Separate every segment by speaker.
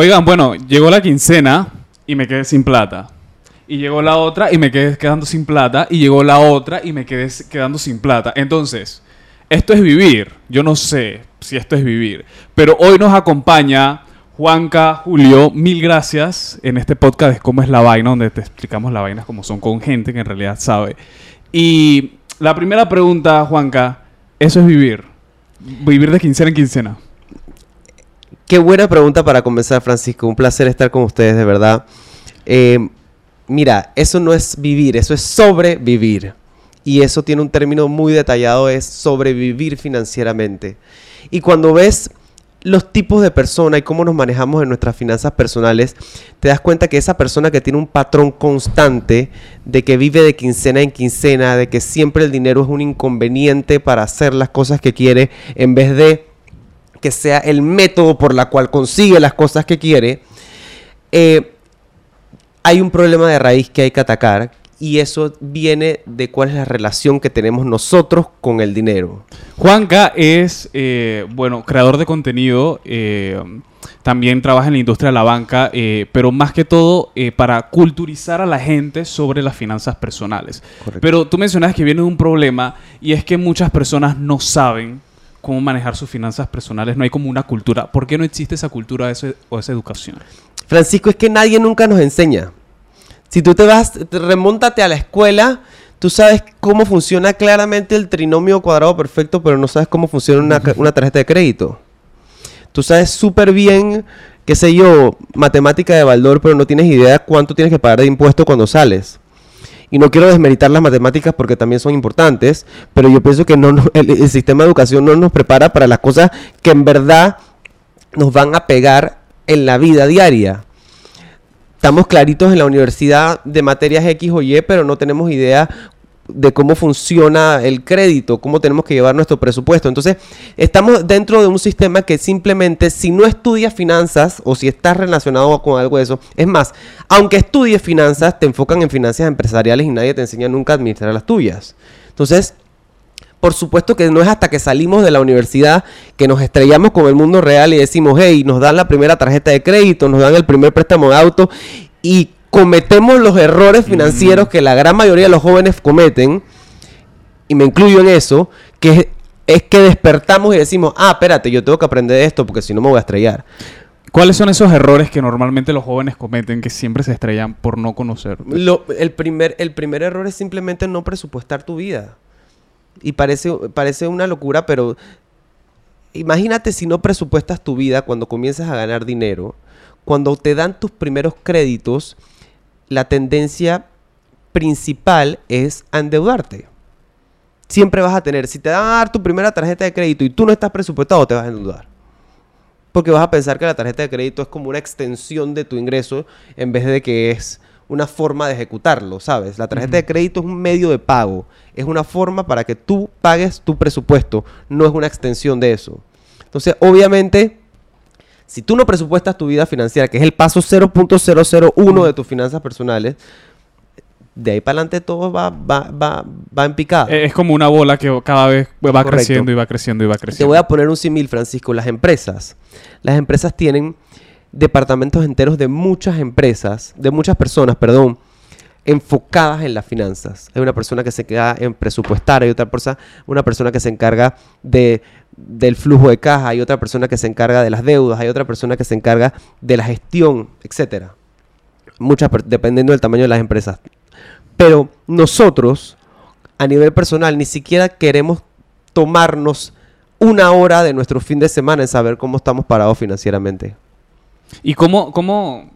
Speaker 1: Oigan, bueno, llegó la quincena y me quedé sin plata. Y llegó la otra y me quedé quedando sin plata. Y llegó la otra y me quedé quedando sin plata. Entonces, esto es vivir. Yo no sé si esto es vivir. Pero hoy nos acompaña Juanca, Julio, mil gracias en este podcast de cómo es la vaina, donde te explicamos las vainas como son con gente que en realidad sabe. Y la primera pregunta, Juanca, ¿eso es vivir? Vivir de quincena en quincena.
Speaker 2: Qué buena pregunta para comenzar, Francisco. Un placer estar con ustedes, de verdad. Eh, mira, eso no es vivir, eso es sobrevivir. Y eso tiene un término muy detallado, es sobrevivir financieramente. Y cuando ves los tipos de persona y cómo nos manejamos en nuestras finanzas personales, te das cuenta que esa persona que tiene un patrón constante de que vive de quincena en quincena, de que siempre el dinero es un inconveniente para hacer las cosas que quiere, en vez de que sea el método por la cual consigue las cosas que quiere, eh, hay un problema de raíz que hay que atacar y eso viene de cuál es la relación que tenemos nosotros con el dinero.
Speaker 1: Juanca es, eh, bueno, creador de contenido, eh, también trabaja en la industria de la banca, eh, pero más que todo para culturizar a la gente sobre las finanzas personales. Pero tú mencionas que viene de un problema y es que muchas personas no saben cómo manejar sus finanzas personales, no hay como una cultura. ¿Por qué no existe esa cultura o esa educación?
Speaker 2: Francisco, es que nadie nunca nos enseña. Si tú te vas, remóntate a la escuela, tú sabes cómo funciona claramente el trinomio cuadrado perfecto, pero no sabes cómo funciona una, tarjeta de crédito. Tú sabes súper bien, qué sé yo, matemática de valor, pero no tienes idea cuánto tienes que pagar de impuesto cuando sales. Y no quiero desmeritar las matemáticas porque también son importantes, pero yo pienso que no, el sistema de educación no nos prepara para las cosas que en verdad nos van a pegar en la vida diaria. Estamos claritos en la universidad de materias X o Y, pero no tenemos idea de cómo funciona el crédito, cómo tenemos que llevar nuestro presupuesto. Entonces, estamos dentro de un sistema que simplemente si no estudias finanzas o si estás relacionado con algo de eso, es más, aunque estudies finanzas, te enfocan en finanzas empresariales y nadie te enseña nunca a administrar las tuyas. Entonces, por supuesto que no es hasta que salimos de la universidad que nos estrellamos con el mundo real y decimos, hey, nos dan la primera tarjeta de crédito, nos dan el primer préstamo de auto y cometemos los errores financieros que la gran mayoría de los jóvenes cometen, y me incluyo en eso, que es que despertamos y decimos, ah, espérate, yo tengo que aprender esto porque si no me voy a estrellar.
Speaker 1: ¿Cuáles son esos errores que normalmente los jóvenes cometen que siempre se estrellan por no conocer?
Speaker 2: el, primer, el primer error es simplemente no presupuestar tu vida. Y parece, parece una locura, pero imagínate si no presupuestas tu vida cuando comienzas a ganar dinero. Cuando te dan tus primeros créditos, la tendencia principal es endeudarte. Siempre vas a tener, si te dan a dar tu primera tarjeta de crédito y tú no estás presupuestado, te vas a endeudar. Porque vas a pensar que la tarjeta de crédito es como una extensión de tu ingreso en vez de que es una forma de ejecutarlo, ¿sabes? La tarjeta de crédito es un medio de pago, es una forma para que tú pagues tu presupuesto, no es una extensión de eso. Entonces, obviamente, si tú no presupuestas tu vida financiera, que es el paso 0.001 de tus finanzas personales, de ahí para adelante todo va, va, va, va en picada.
Speaker 1: Es como una bola que cada vez va creciendo y va creciendo y va creciendo.
Speaker 2: Te voy a poner un símil, Francisco. Las empresas. Las empresas tienen departamentos enteros de muchas empresas, de muchas personas, perdón, enfocadas en las finanzas. Hay una persona que se queda en presupuestar, hay otra persona, una persona que se encarga de, del flujo de caja, hay otra persona que se encarga de las deudas, hay otra persona que se encarga de la gestión, etcétera. Muchas, dependiendo del tamaño de las empresas. Pero nosotros, a nivel personal, ni siquiera queremos tomarnos una hora de nuestro fin de semana en saber cómo estamos parados financieramente.
Speaker 1: ¿Y cómo, cómo,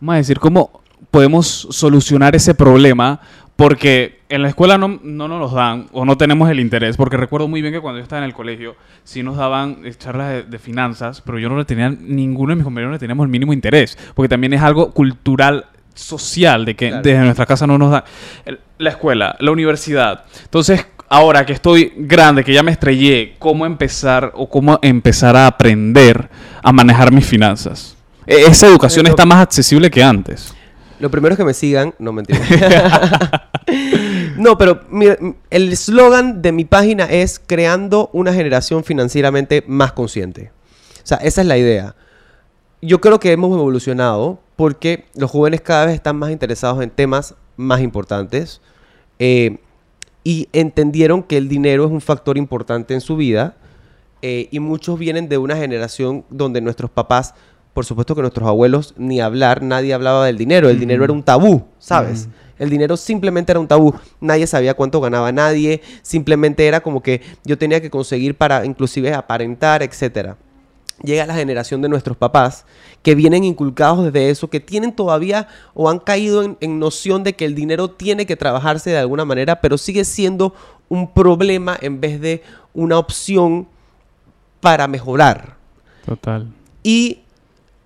Speaker 1: vamos a decir, cómo podemos solucionar ese problema? Porque en la escuela no, no nos los dan o no tenemos el interés. Porque recuerdo muy bien que cuando yo estaba en el colegio sí nos daban charlas de, finanzas, pero yo no le tenía, ninguno de mis compañeros le teníamos el mínimo interés. Porque también es algo cultural social de que desde nuestra casa no nos dan. La escuela, la universidad. Entonces, ahora que estoy grande, que ya me estrellé, cómo empezar o cómo empezar a aprender a manejar mis finanzas. E, esa educación está más accesible que antes.
Speaker 2: Lo primero es que me sigan, no mentira. no, pero el eslogan de mi página es creando una generación financieramente más consciente. O sea, esa es la idea. yo creo que hemos evolucionado porque los jóvenes cada vez están más interesados en temas más importantes eh, y entendieron que el dinero es un factor importante en su vida eh, y muchos vienen de una generación donde nuestros papás, por supuesto que nuestros abuelos, ni hablar, nadie hablaba del dinero, el dinero era un tabú, ¿sabes? El dinero simplemente era un tabú. Nadie sabía cuánto ganaba nadie. Simplemente era como que yo tenía que conseguir para inclusive aparentar, etcétera llega la generación de nuestros papás que vienen inculcados desde eso, que tienen todavía o han caído en, en, noción de que el dinero tiene que trabajarse de alguna manera, pero sigue siendo un problema en vez de una opción para mejorar.
Speaker 1: Total.
Speaker 2: Y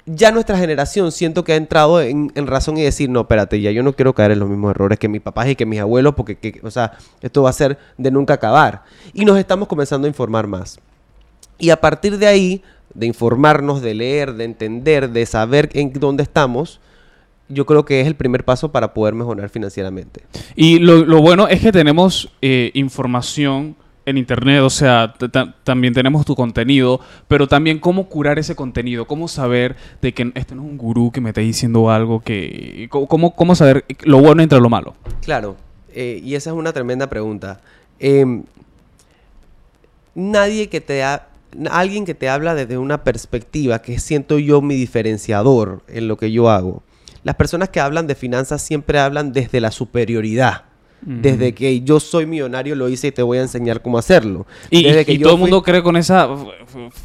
Speaker 2: ya nuestra generación siento que ha entrado en, razón y decir, no, espérate, ya yo no quiero caer en los mismos errores que mis papás y que mis abuelos, porque, que, o sea, esto va a ser de nunca acabar. Y nos estamos comenzando a informar más. Y a partir de ahí, de informarnos, de leer, de entender, de saber en dónde estamos, yo creo que es el primer paso para poder mejorar financieramente.
Speaker 1: Y lo, lo bueno es que tenemos eh, información en internet, o sea, también tenemos tu contenido, pero también cómo curar ese contenido, cómo saber de que este no es un gurú que me está diciendo algo que... cómo, cómo saber lo bueno entre lo malo.
Speaker 2: Claro, eh, y esa es una tremenda pregunta. Eh, nadie que te ha... Alguien que te habla desde una perspectiva que siento yo mi diferenciador en lo que yo hago. Las personas que hablan de finanzas siempre hablan desde la superioridad. Desde que yo soy millonario lo hice y te voy a enseñar cómo hacerlo.
Speaker 1: Y,
Speaker 2: Desde
Speaker 1: y todo el mundo cree con esa,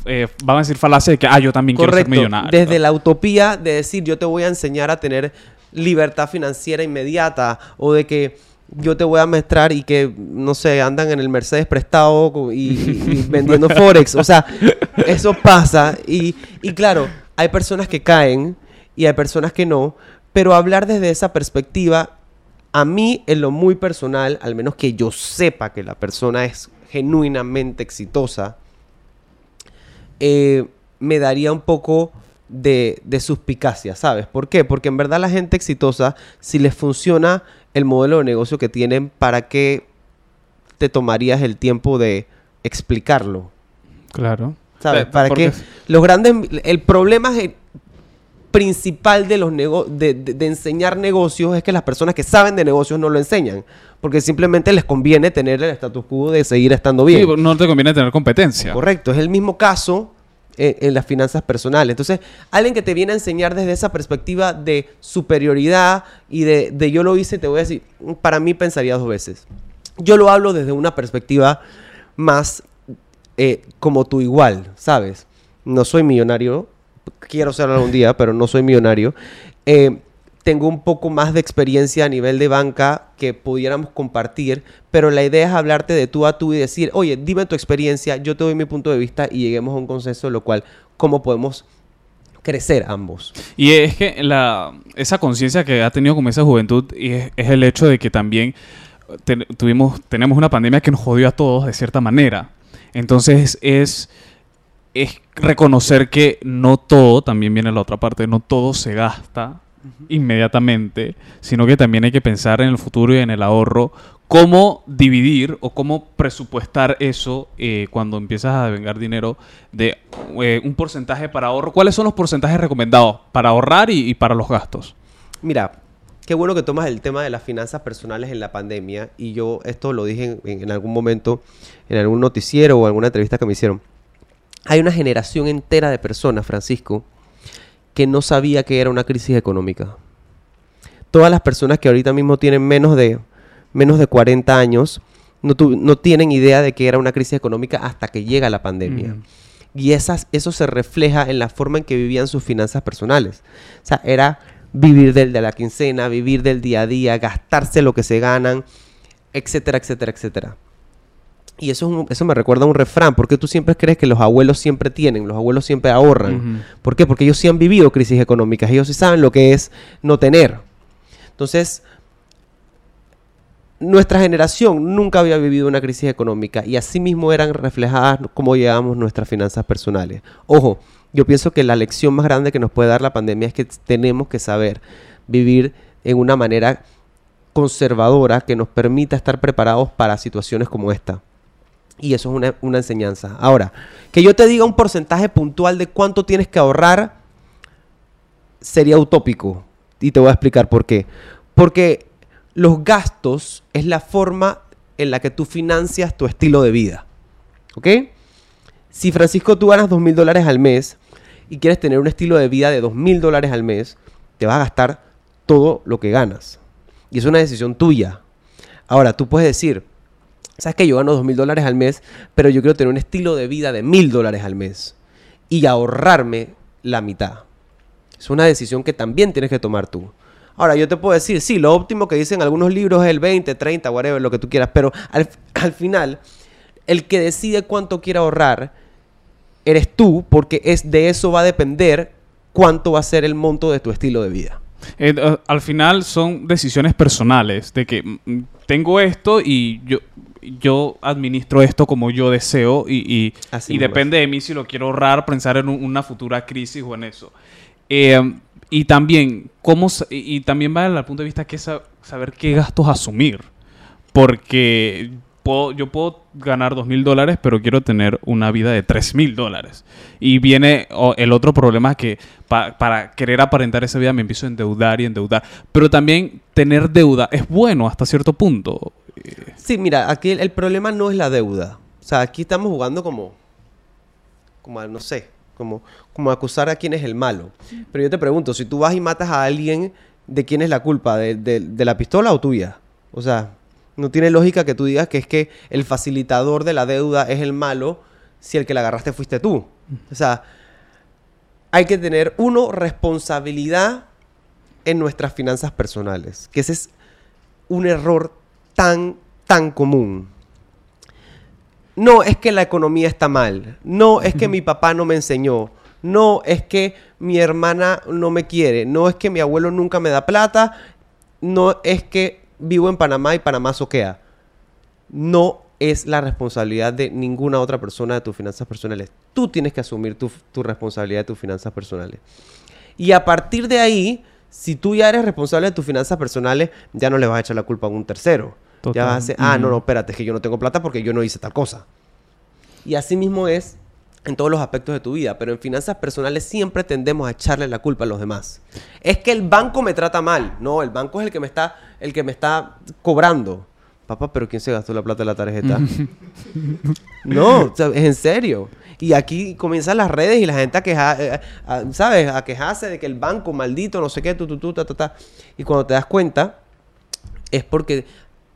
Speaker 1: eh, vamos a decir, falacia de que, ah, yo también
Speaker 2: Correcto.
Speaker 1: quiero ser millonario.
Speaker 2: Desde la utopía de decir, yo te voy a enseñar a tener libertad financiera inmediata o de que yo te voy a mostrar y que, no sé, andan en el Mercedes prestado y, y vendiendo Forex. O sea, eso pasa. Y, y claro, hay personas que caen y hay personas que no, pero hablar desde esa perspectiva a mí, en lo muy personal, al menos que yo sepa que la persona es genuinamente exitosa, eh, me daría un poco de, de, suspicacia, ¿sabes? ¿Por qué? Porque en verdad la gente exitosa, si les funciona el modelo de negocio que tienen, ¿para qué te tomarías el tiempo de explicarlo?
Speaker 1: Claro.
Speaker 2: ¿Sabes? ¿Para qué? Los grandes... El problema es principal de, los nego de, de, de, enseñar negocios es que las personas que saben de negocios no lo enseñan. Porque simplemente les conviene tener el status quo de seguir estando bien.
Speaker 1: Sí, no te conviene tener competencia.
Speaker 2: Correcto. Es el mismo caso en, en, las finanzas personales. Entonces, alguien que te viene a enseñar desde esa perspectiva de superioridad y de, de yo lo hice, te voy a decir, para mí pensaría dos veces. Yo lo hablo desde una perspectiva más eh, como tu igual, ¿sabes? No soy millonario, quiero ser algún día, pero no soy millonario. Eh, tengo un poco más de experiencia a nivel de banca que pudiéramos compartir, pero la idea es hablarte de tú a tú y decir, oye, dime tu experiencia, yo te doy mi punto de vista y lleguemos a un consenso, lo cual, ¿cómo podemos crecer ambos?
Speaker 1: Y es que la, esa conciencia que ha tenido como esa juventud y es, el hecho de que también tuvimos, tenemos una pandemia que nos jodió a todos de cierta manera. Entonces es es reconocer que no todo, también viene la otra parte, no todo se gasta inmediatamente, sino que también hay que pensar en el futuro y en el ahorro, cómo dividir o cómo presupuestar eso eh, cuando empiezas a devengar dinero de eh, un porcentaje para ahorro. ¿Cuáles son los porcentajes recomendados para ahorrar y, y para los gastos?
Speaker 2: Mira, qué bueno que tomas el tema de las finanzas personales en la pandemia y yo esto lo dije en, en algún momento, en algún noticiero o alguna entrevista que me hicieron hay una generación entera de personas, Francisco, que no sabía que era una crisis económica. Todas las personas que ahorita mismo tienen menos de, menos de 40 años no, no tienen idea de que era una crisis económica hasta que llega la pandemia. Mm. Y esas, eso se refleja en la forma en que vivían sus finanzas personales. O sea, era vivir del de la quincena, vivir del día a día, gastarse lo que se ganan, etcétera, etcétera, etcétera. Y eso, es un, eso me recuerda a un refrán. ¿Por qué tú siempre crees que los abuelos siempre tienen? Los abuelos siempre ahorran. Uh -huh. ¿Por qué? Porque ellos sí han vivido crisis económicas. Ellos sí saben lo que es no tener. Entonces, nuestra generación nunca había vivido una crisis económica y así mismo eran reflejadas cómo llevamos nuestras finanzas personales. Ojo, yo pienso que la lección más grande que nos puede dar la pandemia es que tenemos que saber vivir en una manera conservadora que nos permita estar preparados para situaciones como esta. Y eso es una, una, enseñanza. Ahora, que yo te diga un porcentaje puntual de cuánto tienes que ahorrar, sería utópico. Y te voy a explicar por qué. Porque los gastos es la forma en la que tú financias tu estilo de vida. ¿Ok? Si Francisco tú ganas dos mil dólares al mes y quieres tener un estilo de vida de dos mil dólares al mes, te vas a gastar todo lo que ganas. Y es una decisión tuya. Ahora, tú puedes decir, sabes que yo gano dos mil dólares al mes, pero yo quiero tener un estilo de vida de mil dólares al mes y ahorrarme la mitad. Es una decisión que también tienes que tomar tú. Ahora, yo te puedo decir, sí, lo óptimo que dicen algunos libros es el 20, 30, whatever, lo que tú quieras, pero al, al final, el que decide cuánto quiere ahorrar eres tú, porque es de eso va a depender cuánto va a ser el monto de tu estilo de vida.
Speaker 1: Eh, al final son decisiones personales, de que mm, tengo esto y yo, yo administro esto como yo deseo y, y-
Speaker 2: Así
Speaker 1: y
Speaker 2: mismo
Speaker 1: depende de mí si lo quiero ahorrar, pensar en un- una futura crisis o en eso. Eh, y también, ¿cómo, y, y también va al punto de vista que sa- saber qué gastos asumir. Porque puedo- yo puedo ganar dos mil dólares, pero quiero tener una vida de tres mil dólares. Y viene el otro problema que pa- para querer aparentar esa vida me empiezo a endeudar y endeudar. Pero también tener deuda es bueno hasta cierto punto.
Speaker 2: Sí, mira, aquí el, problema no es la deuda. O sea, aquí estamos jugando como, como a, no sé, como, como acusar a quién es el malo. Pero yo te pregunto, si tú vas y matas a alguien, ¿de quién es la culpa? ¿De, de- de la pistola o tuya? O sea, no tiene lógica que tú digas que es que el facilitador de la deuda es el malo si el que la agarraste fuiste tú. O sea, hay que tener, uno, responsabilidad en nuestras finanzas personales. Que ese es un error tan, tan común. No es que la economía está mal. No es que mi papá no me enseñó. No es que mi hermana no me quiere. No es que mi abuelo nunca me da plata. No es que vivo en Panamá y Panamá soquea. No es la responsabilidad de ninguna otra persona de tus finanzas personales. Tú tienes que asumir tu, tu responsabilidad de tus finanzas personales. Y a partir de ahí, si tú ya eres responsable de tus finanzas personales, ya no le vas a echar la culpa a un tercero. Ya vas a decir, ah, no, no, espérate, es que yo no tengo plata porque yo no hice tal cosa. Y así mismo es en todos los aspectos de tu vida, pero en finanzas personales siempre tendemos a echarle la culpa a los demás. Es que el banco me trata mal. No, el banco es el que me está, el que me está cobrando. Papá, pero ¿quién se gastó la plata de la tarjeta? no, o sea, es en serio. Y aquí comienzan las redes y la gente a quejar, eh, a- ¿sabes? A quejarse de que el banco maldito, no sé qué, tu, tu, tu, ta, ta, ta. Y cuando te das cuenta, es porque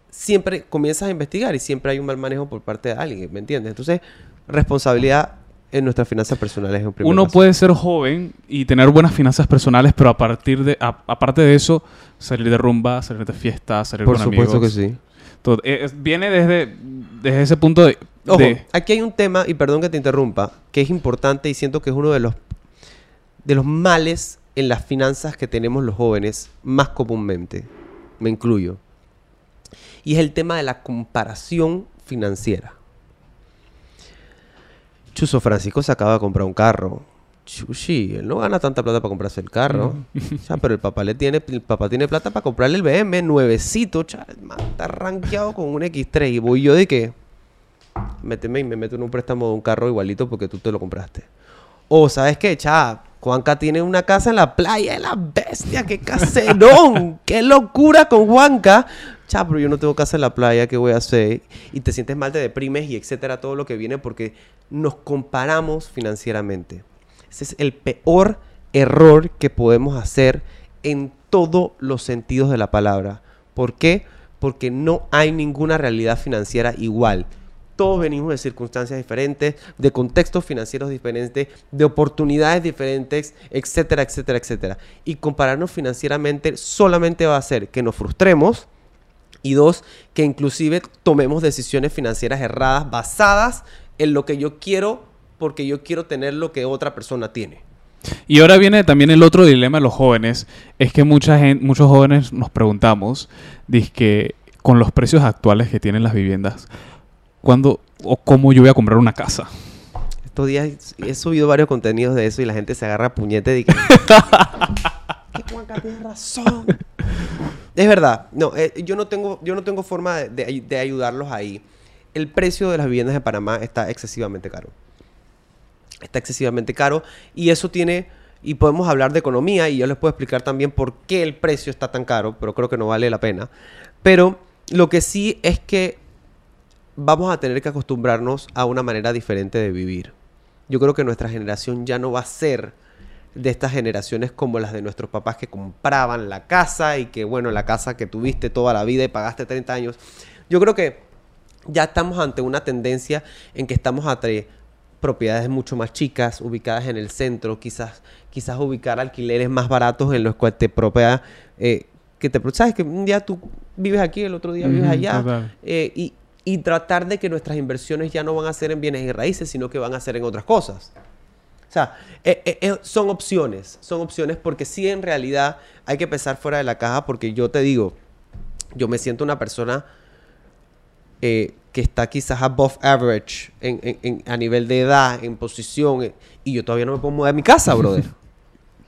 Speaker 2: siempre comienzas a investigar y siempre hay un mal manejo por parte de alguien, ¿me entiendes? Entonces, responsabilidad en nuestras finanzas personales es un primer
Speaker 1: Uno
Speaker 2: paso.
Speaker 1: puede ser joven y tener buenas finanzas personales, pero a partir de, a- aparte de eso, salir de rumba, salir de fiesta, salir
Speaker 2: Por
Speaker 1: con
Speaker 2: supuesto
Speaker 1: amigos.
Speaker 2: que sí.
Speaker 1: Todo- eh, viene desde, desde ese punto de...
Speaker 2: Ojo,
Speaker 1: de-
Speaker 2: aquí hay un tema, y perdón que te interrumpa, que es importante y siento que es uno de los, de los males en las finanzas que tenemos los jóvenes más comúnmente. Me incluyo. Y es el tema de la comparación financiera. Chuso Francisco se acaba de comprar un carro. Chushi, él no gana tanta plata para comprarse el carro. O sea, pero el papá le tiene, el papá tiene plata para comprarle el BM nuevecito. cha, el man está rankeado con un X3. Y voy yo de que méteme y me meto en un préstamo de un carro igualito porque tú te lo compraste. O, ¿sabes qué? Cha, Juanca tiene una casa en la playa de la bestia, qué caserón, qué locura con Juanca. Cha, pero yo no tengo casa en la playa, ¿qué voy a hacer? Y te sientes mal, te deprimes y etcétera, todo lo que viene porque nos comparamos financieramente. Ese es el peor error que podemos hacer en todos los sentidos de la palabra. ¿Por qué? Porque no hay ninguna realidad financiera igual. Todos venimos de circunstancias diferentes, de contextos financieros diferentes, de oportunidades diferentes, etcétera, etcétera, etcétera. Y compararnos financieramente solamente va a hacer que nos frustremos y dos, que inclusive tomemos decisiones financieras erradas basadas en lo que yo quiero porque yo quiero tener lo que otra persona tiene.
Speaker 1: Y ahora viene también el otro dilema de los jóvenes. Es que mucha gente, muchos jóvenes nos preguntamos, que con los precios actuales que tienen las viviendas, ¿cuándo o cómo yo voy a comprar una casa?
Speaker 2: Estos días he subido varios contenidos de eso y la gente se agarra a puñete de que... que Juanca tiene razón. Es verdad. No, eh, yo, no tengo, yo no tengo forma de, de ay- de ayudarlos ahí. El precio de las viviendas de Panamá está excesivamente caro. Está excesivamente caro y eso tiene y podemos hablar de economía y yo les puedo explicar también por qué el precio está tan caro, pero creo que no vale la pena. Pero lo que sí es que vamos a tener que acostumbrarnos a una manera diferente de vivir. Yo creo que nuestra generación ya no va a ser de estas generaciones como las de nuestros papás que compraban la casa y que, bueno, la casa que tuviste toda la vida y pagaste 30 años. Yo creo que ya estamos ante una tendencia en que estamos ante propiedades mucho más chicas, ubicadas en el centro, quizás, quizás ubicar alquileres más baratos en los cuales te propia, eh, que te, sabes que un día tú vives aquí, el otro día vives allá, eh, y, y tratar de que nuestras inversiones ya no van a ser en bienes y raíces, sino que van a ser en otras cosas. O sea, eh, eh, eh, son opciones, son opciones porque sí en realidad hay que pensar fuera de la caja porque yo te digo, yo me siento una persona que está quizás above average en, a nivel de edad, en posición, y yo todavía no me puedo mudar de mi casa, brother.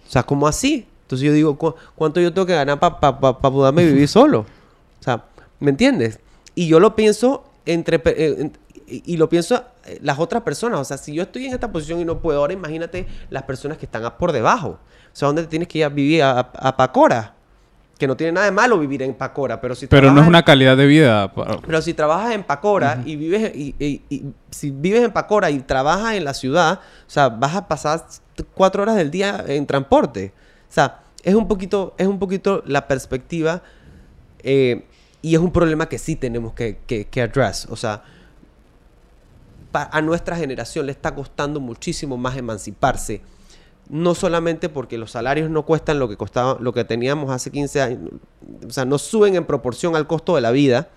Speaker 2: o sea, ¿cómo así? Entonces yo digo, ¿cu- ¿cuánto yo tengo que ganar para mudarme y vivir solo? O sea, ¿me entiendes? Y yo lo pienso entre... y y lo pienso eh, las otras personas. O sea, si yo estoy en esta posición y no puedo, ahora imagínate las personas que están por debajo. O sea, ¿dónde te tienes que ir a vivir? A, Pacora. Que no tiene nada de malo vivir en Pacora, pero si
Speaker 1: Pero no es una calidad de vida.
Speaker 2: pero si trabajas en Pacora y vives y, y- y si vives en Pacora y trabajas en la ciudad, o sea, vas a pasar cuatro horas del día en transporte. O sea, es un poquito, es un poquito la perspectiva eh, y es un problema que sí tenemos que, que, que address. O sea, a nuestra generación le está costando muchísimo más emanciparse. No solamente porque los salarios no cuestan lo que costaba, lo que teníamos hace 15 años, o sea, no suben en proporción al costo de la vida.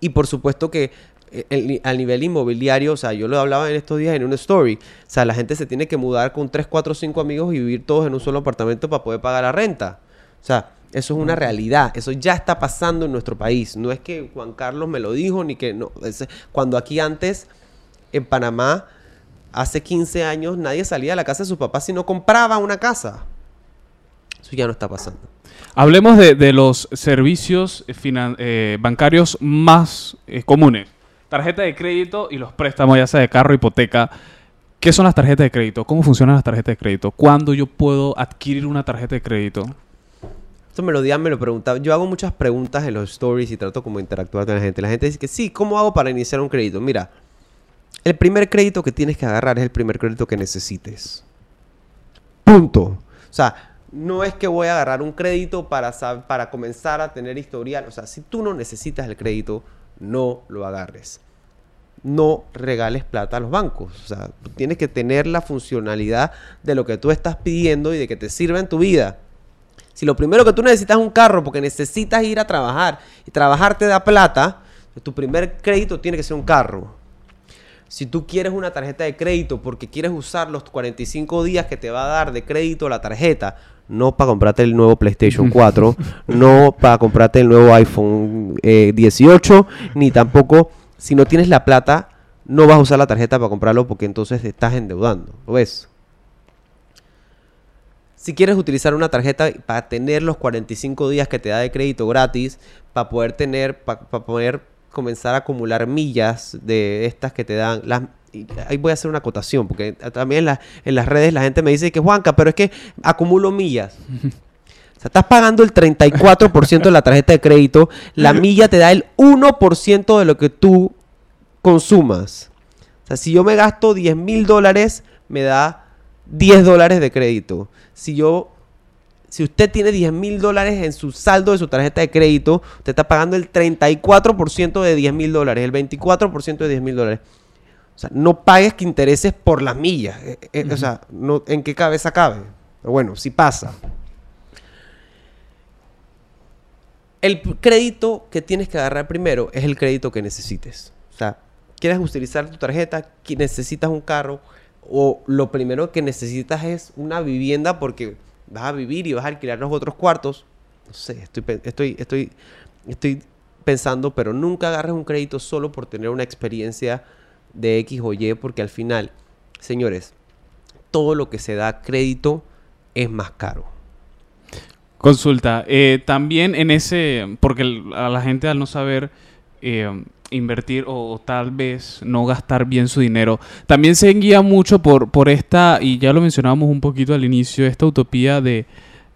Speaker 2: Y por supuesto que eh, el al nivel inmobiliario, o sea, yo lo hablaba en estos días en una story, o sea, la gente se tiene que mudar con 3, 4, 5 amigos y vivir todos en un solo apartamento para poder pagar la renta. O sea, eso es una realidad, eso ya está pasando en nuestro país. No es que Juan Carlos me lo dijo, ni que no. es- cuando aquí antes, en Panamá, hace 15 años, nadie salía de la casa de sus papás si no compraba una casa. Eso ya no está pasando.
Speaker 1: Hablemos de, de los servicios eh, bancarios más eh, comunes. Tarjeta de crédito y los préstamos, ya sea de carro, hipoteca. ¿Qué son las tarjetas de crédito? ¿Cómo funcionan las tarjetas de crédito? ¿Cuándo yo puedo adquirir una tarjeta de crédito?
Speaker 2: Esto me lo días, me lo preguntaba. Yo hago muchas preguntas en los stories y trato como interactuar con la gente. La gente dice que sí, ¿cómo hago para iniciar un crédito? Mira, el primer crédito que tienes que agarrar es el primer crédito que necesites. Punto. O sea, no es que voy a agarrar un crédito para, para comenzar a tener historial. O sea, si tú no necesitas el crédito, no lo agarres. No regales plata a los bancos. O sea, tú tienes que tener la funcionalidad de lo que tú estás pidiendo y de que te sirva en tu vida. Si lo primero que tú necesitas es un carro porque necesitas ir a trabajar y trabajar te da plata, tu primer crédito tiene que ser un carro. Si tú quieres una tarjeta de crédito porque quieres usar los 45 días que te va a dar de crédito la tarjeta, no para comprarte el nuevo PlayStation 4, no para comprarte el nuevo iPhone eh, 18, ni tampoco si no tienes la plata, no vas a usar la tarjeta para comprarlo porque entonces te estás endeudando. ¿Lo ves? Si quieres utilizar una tarjeta para tener los 45 días que te da de crédito gratis, para poder tener, para poder comenzar a acumular millas de estas que te dan las y ahí voy a hacer una acotación, porque también en, la- en las redes la gente me dice que Juanca, pero es que acumulo millas. O sea, estás pagando el 34% de la tarjeta de crédito, la milla te da el 1% de lo que tú consumas. O sea, si yo me gasto 10 mil dólares, me da 10 dólares de crédito. Si yo, si usted tiene 10 mil dólares en su saldo de su tarjeta de crédito, usted está pagando el 34% de 10 mil dólares, el 24% de 10 mil dólares. O sea, no pagues que intereses por las millas. Eh, eh, O sea, no, ¿en qué cabeza cabe? Pero bueno, si pasa. El crédito que tienes que agarrar primero es el crédito que necesites. O sea, quieres utilizar tu tarjeta, necesitas un carro, o lo primero que necesitas es una vivienda porque vas a vivir y vas a alquilar los otros cuartos. No sé, estoy, estoy, estoy, estoy pensando, pero nunca agarres un crédito solo por tener una experiencia de X o Y, porque al final, señores, todo lo que se da crédito es más caro.
Speaker 1: Consulta. eh, también en ese, porque a la gente al no saber, eh, invertir o, tal vez no gastar bien su dinero. También se guía mucho por, por esta, y ya lo mencionábamos un poquito al inicio, esta utopía de,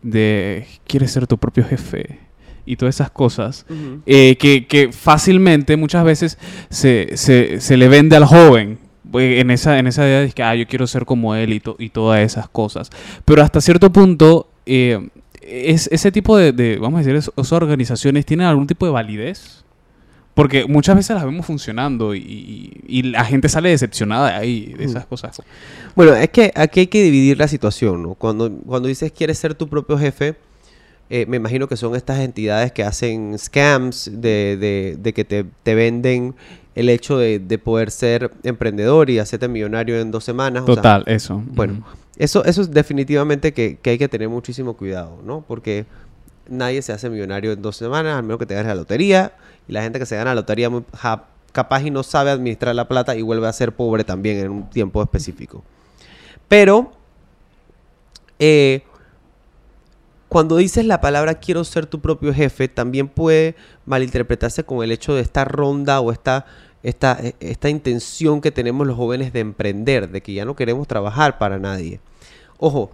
Speaker 1: de quieres ser tu propio jefe y todas esas cosas, eh, que, que, fácilmente muchas veces se, se, se, le vende al joven eh, en esa, en esa idea de que ah, yo quiero ser como él y, y todas esas cosas. Pero hasta cierto punto, eh, es, ese tipo de, de, vamos a decir, esas organizaciones tienen algún tipo de validez. Porque muchas veces las vemos funcionando y, y, la gente sale decepcionada de ahí, de esas cosas.
Speaker 2: Bueno, es que aquí hay que dividir la situación, ¿no? Cuando, cuando dices quieres ser tu propio jefe, eh, me imagino que son estas entidades que hacen scams de, de, de que te, te, venden el hecho de, de, poder ser emprendedor y hacerte millonario en dos semanas.
Speaker 1: Total, eso.
Speaker 2: Bueno, eso, eso es definitivamente que, que, hay que tener muchísimo cuidado, ¿no? Porque nadie se hace millonario en dos semanas, al menos que te ganes la lotería y la gente que se gana la lotería muy, capaz y no sabe administrar la plata y vuelve a ser pobre también en un tiempo específico. Pero, eh, cuando dices la palabra quiero ser tu propio jefe, también puede malinterpretarse con el hecho de esta ronda o esta, esta, e, esta intención que tenemos los jóvenes de emprender, de que ya no queremos trabajar para nadie. Ojo,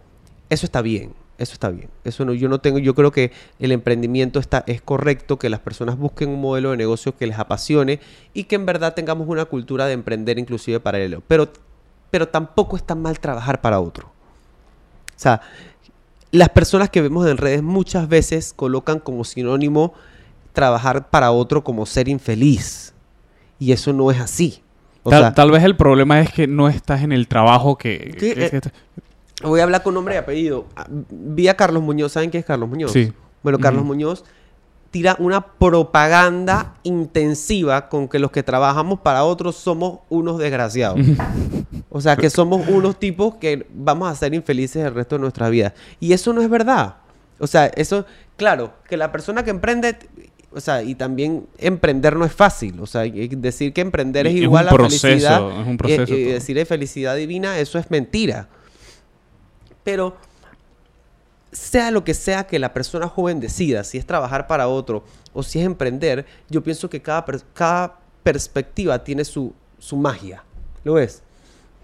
Speaker 2: eso está bien. Eso está bien. Eso no, yo no tengo, yo creo que el emprendimiento está, es correcto, que las personas busquen un modelo de negocio que les apasione y que en verdad tengamos una cultura de emprender inclusive paralelo. Pero, pero tampoco está mal trabajar para otro. O sea, las personas que vemos en redes muchas veces colocan como sinónimo trabajar para otro como ser infeliz. Y eso no es así.
Speaker 1: tal, vez el problema es que no estás en el trabajo que...
Speaker 2: Eh, Voy a hablar con nombre y apellido. Ah, vi a Carlos Muñoz. ¿Saben quién es Carlos Muñoz?
Speaker 1: Sí.
Speaker 2: Bueno, Carlos Muñoz tira una propaganda intensiva con que los que trabajamos para otros somos unos desgraciados. o sea, que somos unos tipos que vamos a ser infelices el resto de nuestra vida. Y eso no es verdad. O sea, eso, claro, que la persona que emprende, o sea, y también emprender no es fácil. O sea, decir que emprender es, igual a felicidad.
Speaker 1: Es un proceso.
Speaker 2: Y, y decir felicidad divina, eso es mentira. Pero sea lo que sea que la persona joven decida, si es trabajar para otro o si es emprender, yo pienso que cada, cada perspectiva tiene su, su magia. ¿Lo ves?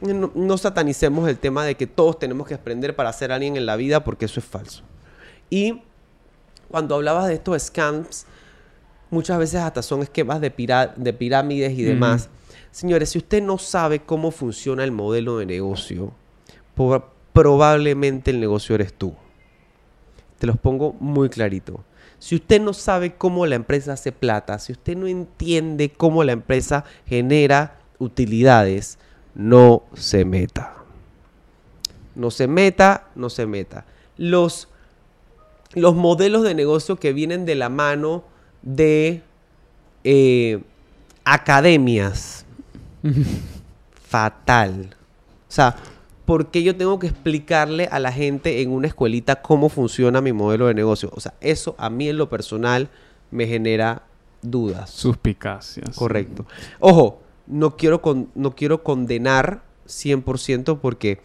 Speaker 2: No, satanicemos el tema de que todos tenemos que aprender para ser alguien en la vida porque eso es falso. Y cuando hablabas de estos scams, muchas veces hasta son esquemas de, de pirámides y demás. Señores, si usted no sabe cómo funciona el modelo de negocio, por, probablemente el negocio eres tú. Te los pongo muy clarito. Si usted no sabe cómo la empresa hace plata, si usted no entiende cómo la empresa genera utilidades, no se meta. No se meta, no se meta. Los, los modelos de negocio que vienen de la mano de eh, academias, fatal. O sea, ¿por qué yo tengo que explicarle a la gente en una escuelita cómo funciona mi modelo de negocio? O sea, eso a mí en lo personal me genera dudas.
Speaker 1: Suspicacias.
Speaker 2: Correcto. Ojo, no quiero, no quiero condenar 100% porque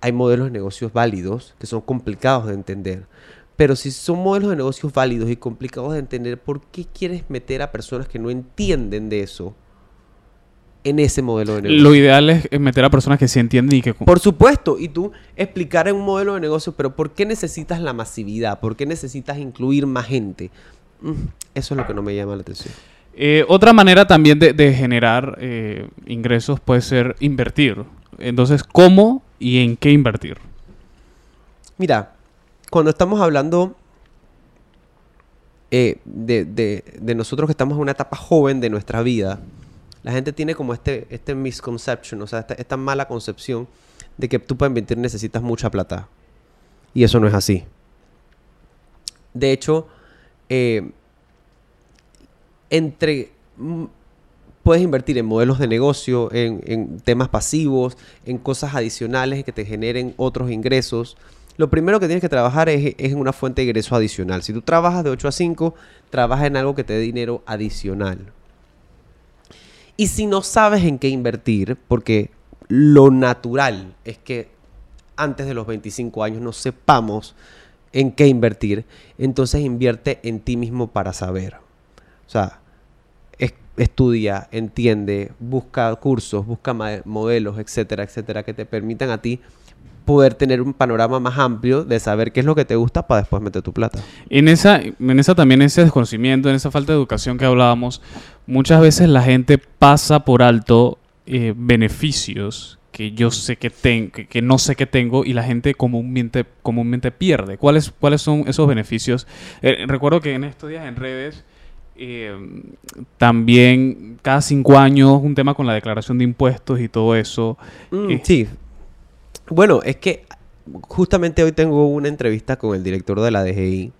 Speaker 2: hay modelos de negocios válidos que son complicados de entender. Pero si son modelos de negocios válidos y complicados de entender, ¿por qué quieres meter a personas que no entienden de eso en ese modelo de negocio.
Speaker 1: Lo ideal es meter a personas que sí entienden y que...
Speaker 2: Por supuesto, y tú explicar en un modelo de negocio, pero ¿por qué necesitas la masividad? ¿Por qué necesitas incluir más gente? Mm, eso es lo que no me llama la atención.
Speaker 1: Eh, otra manera también de, generar eh, ingresos puede ser invertir. Entonces, ¿cómo y en qué invertir?
Speaker 2: Mira, cuando estamos hablando eh, de, de, nosotros que estamos en una etapa joven de nuestra vida, la gente tiene como este, este misconception, o sea, esta, mala concepción de que tú para invertir necesitas mucha plata. Y eso no es así. De hecho, eh, entre mm, puedes invertir en modelos de negocio, en, temas pasivos, en cosas adicionales que te generen otros ingresos. Lo primero que tienes que trabajar es, es, en una fuente de ingreso adicional. Si tú trabajas de 8 a 5, trabaja en algo que te dé dinero adicional. Y si no sabes en qué invertir, porque lo natural es que antes de los 25 años no sepamos en qué invertir, entonces invierte en ti mismo para saber. O sea, estudia, entiende, busca cursos, busca modelos, etcétera, etcétera, que te permitan a ti poder tener un panorama más amplio de saber qué es lo que te gusta para después meter tu plata.
Speaker 1: En esa, en esa también ese desconocimiento, en esa falta de educación que hablábamos, muchas veces la gente pasa por alto eh, beneficios que yo sé que tengo, que, que no sé que tengo y la gente comúnmente, comúnmente pierde. ¿Cuáles, ¿Cuáles son esos beneficios? Eh, recuerdo que en estos días en redes eh, también cada cinco años un tema con la declaración de impuestos y todo eso.
Speaker 2: Mm,
Speaker 1: Eh.
Speaker 2: Sí. Bueno, es que justamente hoy tengo una entrevista con el director de la DGI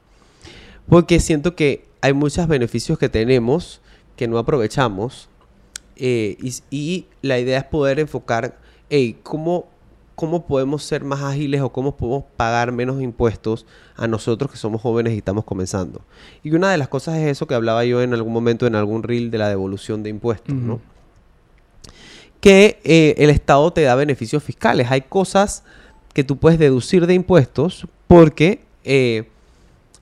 Speaker 2: porque siento que hay muchos beneficios que tenemos que no aprovechamos eh, y, la idea es poder enfocar, hey, ¿cómo, ¿cómo podemos ser más ágiles o cómo podemos pagar menos impuestos a nosotros que somos jóvenes y estamos comenzando? Y una de las cosas es eso que hablaba yo en algún momento en algún reel de la devolución de impuestos, ¿no? Que eh, el Estado te da beneficios fiscales. Hay cosas que tú puedes deducir de impuestos porque eh,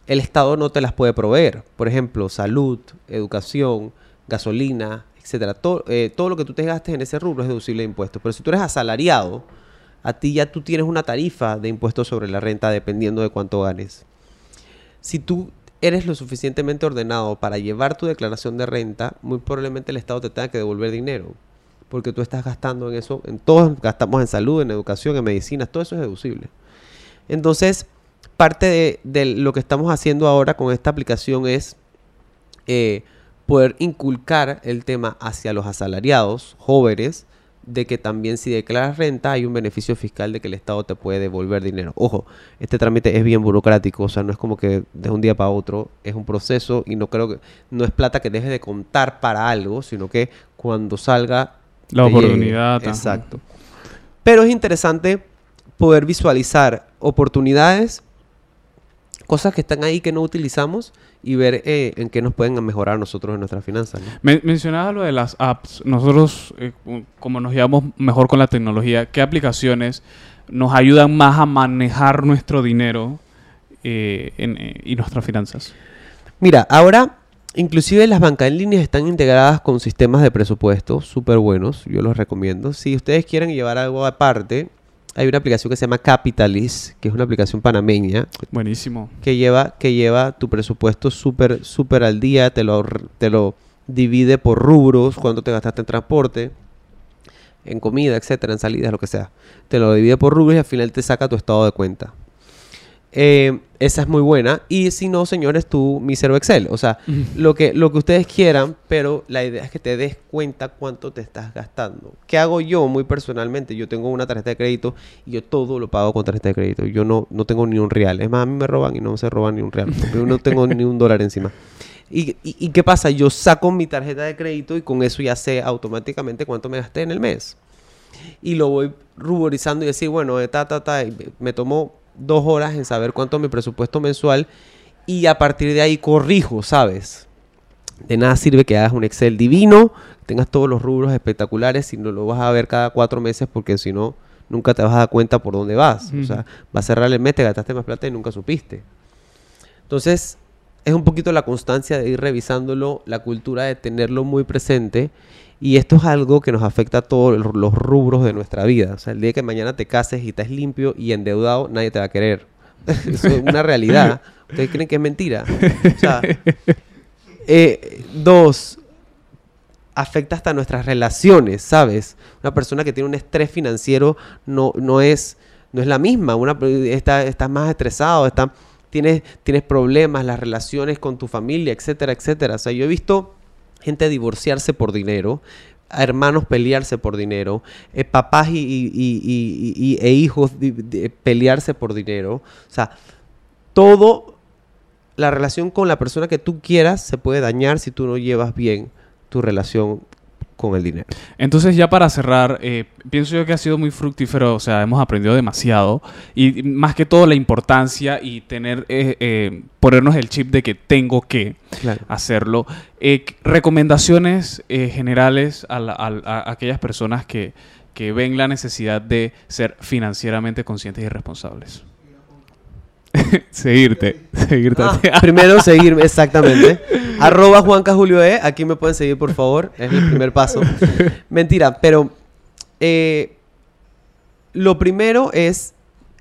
Speaker 2: el Estado no te las puede proveer. Por ejemplo, salud, educación, gasolina, etcétera. To- eh, todo lo que tú te gastes en ese rubro es deducible de impuestos. Pero si tú eres asalariado, a ti ya tú tienes una tarifa de impuestos sobre la renta dependiendo de cuánto ganes. Si tú eres lo suficientemente ordenado para llevar tu declaración de renta, muy probablemente el Estado te tenga que devolver dinero. Porque tú estás gastando en eso, en todos gastamos en salud, en educación, en medicinas, todo eso es deducible. Entonces, parte de, lo que estamos haciendo ahora con esta aplicación es eh, poder inculcar el tema hacia los asalariados jóvenes de que también si declaras renta hay un beneficio fiscal de que el Estado te puede devolver dinero. Ojo, este trámite es bien burocrático, o sea, no es como que de un día para otro, es un proceso y no creo que no es plata que dejes de contar para algo, sino que cuando salga
Speaker 1: La
Speaker 2: llegue.
Speaker 1: oportunidad. ajá.
Speaker 2: Exacto. Pero es interesante poder visualizar oportunidades, cosas que están ahí que no utilizamos y ver eh, en qué nos pueden mejorar nosotros en nuestras finanzas. ¿no?
Speaker 1: Men- mencionabas lo de las apps. Nosotros, eh, como nos llevamos mejor con la tecnología, ¿qué aplicaciones nos ayudan más a manejar nuestro dinero eh, en- eh, y nuestras finanzas?
Speaker 2: Mira, ahora inclusive las bancas en línea están integradas con sistemas de presupuesto súper buenos, yo los recomiendo. Si ustedes quieren llevar algo aparte, hay una aplicación que se llama Capitalist, que es una aplicación panameña,
Speaker 1: Buenísimo.
Speaker 2: que lleva, que lleva tu presupuesto súper, súper al día, te lo, te lo divide por rubros, cuánto te gastaste en transporte, en comida, etcétera, en salidas, lo que sea. Te lo divide por rubros y al final te saca tu estado de cuenta. Eh, esa es muy buena. Y si no, señores, tú mísero Excel. O sea, lo que, lo que ustedes quieran, pero la idea es que te des cuenta cuánto te estás gastando. ¿Qué hago yo muy personalmente? Yo tengo una tarjeta de crédito y yo todo lo pago con tarjeta de crédito. Yo no, no tengo ni un real. Es más, a mí me roban y no se roban ni un real. Yo no tengo ni un dólar encima. ¿Y, y, y qué pasa? Yo saco mi tarjeta de crédito y con eso ya sé automáticamente cuánto me gasté en el mes. Y lo voy ruborizando y decir, bueno, eh, ta, ta, ta, me tomó dos horas en saber cuánto es mi presupuesto mensual y a partir de ahí corrijo, ¿sabes? De nada sirve que hagas un Excel divino, tengas todos los rubros espectaculares si no lo vas a ver cada cuatro meses porque si no, nunca te vas a dar cuenta por dónde vas. O sea, va a cerrar el mes, te gastaste más plata y nunca supiste. Entonces, es un poquito la constancia de ir revisándolo, la cultura de tenerlo muy presente. Y esto es algo que nos afecta a todos los rubros de nuestra vida. O sea, el día que mañana te cases y estás limpio y endeudado, nadie te va a querer. Es una realidad. ¿Ustedes creen que es mentira? Eh, dos, afecta hasta nuestras relaciones, ¿sabes? Una persona que tiene un estrés financiero no, no, es, no es la misma. Una, está, estás más estresado, está, tienes, tienes problemas, las relaciones con tu familia, etcétera, etcétera. O sea, yo he visto gente divorciarse por dinero, hermanos pelearse por dinero, eh, papás y, e hijos pelearse por dinero. O sea, todo la relación con la persona que tú quieras se puede dañar si tú no llevas bien tu relación con el dinero.
Speaker 1: Entonces, ya para cerrar, eh, pienso yo que ha sido muy fructífero, o sea, hemos aprendido demasiado. Y más que todo, la importancia y tener, eh, eh, ponernos el chip de que tengo que
Speaker 2: Claro.
Speaker 1: hacerlo. Eh, recomendaciones eh, generales a, la- a- a aquellas personas que, que ven la necesidad de ser financieramente conscientes y responsables. seguirte. Seguirte.
Speaker 2: Ah, primero seguirme, exactamente. Arroba Juanca Julio E. Aquí me pueden seguir, por favor. Es el primer paso. Mentira, pero eh, lo primero es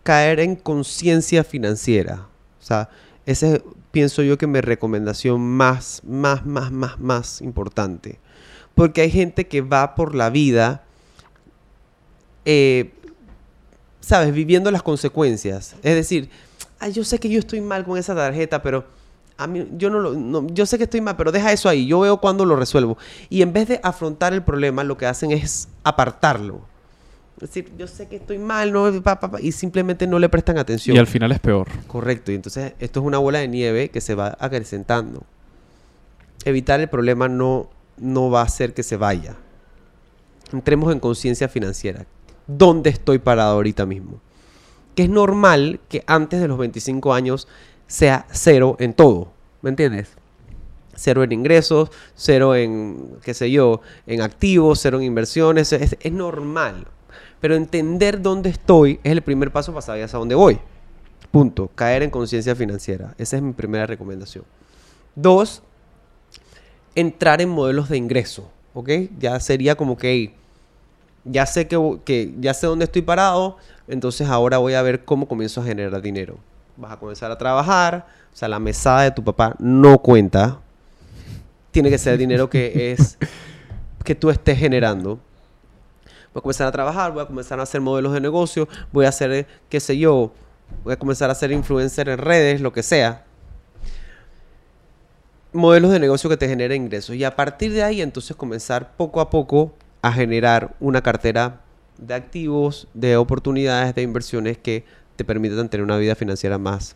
Speaker 2: caer en conciencia financiera. O sea, ese es, pienso yo que mi recomendación más, más, más, más, más importante. Porque hay gente que va por la vida, eh, ¿sabes? Viviendo las consecuencias. Es decir, "Ay, yo sé que yo estoy mal con esa tarjeta, pero a mí, yo no lo, no- yo sé que estoy mal, pero deja eso ahí, yo veo cuándo lo resuelvo. Y en vez de afrontar el problema, lo que hacen es apartarlo. Es decir, yo sé que estoy mal, no, Pa, pa, pa, y simplemente no le prestan atención.
Speaker 1: Y al final es peor.
Speaker 2: Correcto, y entonces esto es una bola de nieve que se va acrecentando. Evitar el problema no, no va a hacer que se vaya. Entremos en conciencia financiera. ¿Dónde estoy parado ahorita mismo? Que es normal que antes de los 25 años sea cero en todo. ¿Me entiendes? Cero en ingresos, cero en, qué sé yo, en activos, cero en inversiones. Es, normal. Pero entender dónde estoy es el primer paso para saber hacia dónde voy. Punto. Caer en conciencia financiera. Esa es mi primera recomendación. Dos, entrar en modelos de ingreso. ¿Ok? Ya sería como que ya sé que ya sé dónde estoy parado, entonces ahora voy a ver cómo comienzo a generar dinero. Vas a comenzar a trabajar, o sea, la mesada de tu papá no cuenta. Tiene que ser dinero que es que tú estés generando. Voy a comenzar a trabajar, voy a comenzar a hacer modelos de negocio, voy a hacer, qué sé yo, voy a comenzar a ser influencer en redes, lo que sea. Modelos de negocio que te generen ingresos. Y a partir de ahí, entonces comenzar poco a poco a generar una cartera de activos, de oportunidades, de inversiones que te permitan tener una vida financiera más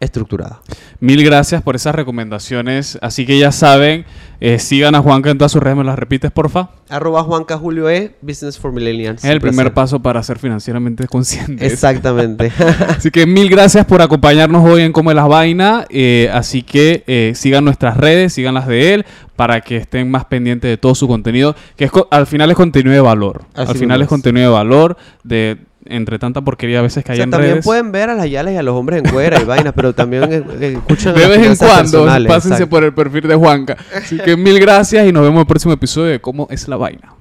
Speaker 2: estructurada.
Speaker 1: Mil gracias por esas recomendaciones. Así que ya saben, eh, sigan a Juanca en todas sus redes. ¿Me las repites, porfa?
Speaker 2: Arroba Juanca Julio E, Business for Millennials.
Speaker 1: Es el primer
Speaker 2: placer.
Speaker 1: paso para ser financieramente conscientes.
Speaker 2: Exactamente.
Speaker 1: Así que mil gracias por acompañarnos hoy en Come las Vainas. Eh, así que eh, sigan nuestras redes, sigan las de él, para que estén más pendientes de todo su contenido, que es al final es contenido de valor.
Speaker 2: Así
Speaker 1: al final es
Speaker 2: es.
Speaker 1: contenido de valor, de entre tanta porquería a veces que
Speaker 2: O
Speaker 1: hay
Speaker 2: sea,
Speaker 1: en
Speaker 2: también
Speaker 1: redes.
Speaker 2: pueden ver a las yales y a los hombres en cuera y vainas, pero también escuchan
Speaker 1: De vez en cuando, pásense
Speaker 2: exacto.
Speaker 1: por el perfil de Juanca. Así que mil gracias y nos vemos en el próximo episodio de Cómo es la Vaina.